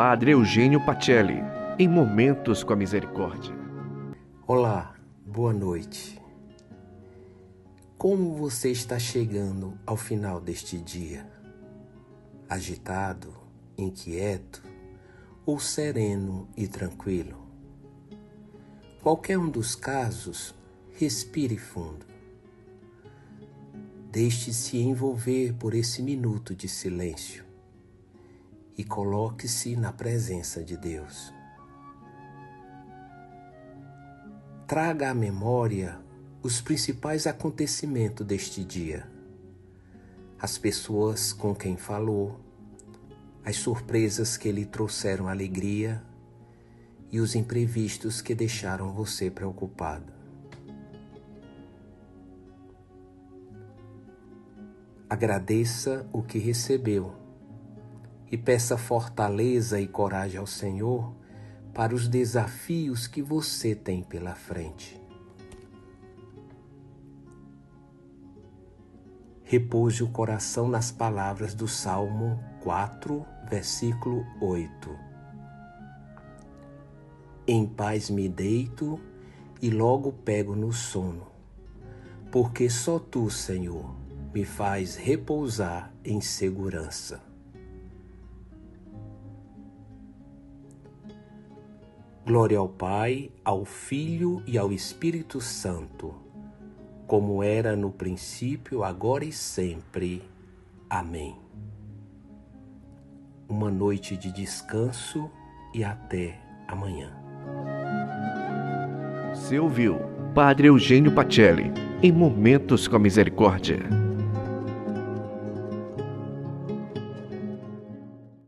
Padre Eugênio Pacelli, em Momentos com a Misericórdia. Olá, boa noite. Como você está chegando ao final deste dia? Agitado, inquieto ou sereno e tranquilo? Qualquer um dos casos, respire fundo. Deixe-se envolver por esse minuto de silêncio e coloque-se na presença de Deus. Traga à memória os principais acontecimentos deste dia, as pessoas com quem falou, as surpresas que lhe trouxeram alegria e os imprevistos que deixaram você preocupado. Agradeça o que recebeu e peça fortaleza e coragem ao Senhor para os desafios que você tem pela frente. Repouse o coração nas palavras do Salmo 4, versículo 8. Em paz me deito e logo pego no sono, porque só tu, Senhor, me faz repousar em segurança. Glória ao Pai, ao Filho e ao Espírito Santo, como era no princípio, agora e sempre. Amém. Uma noite de descanso e até amanhã. Você ouviu Padre Eugênio Pacelli, em Momentos com a Misericórdia.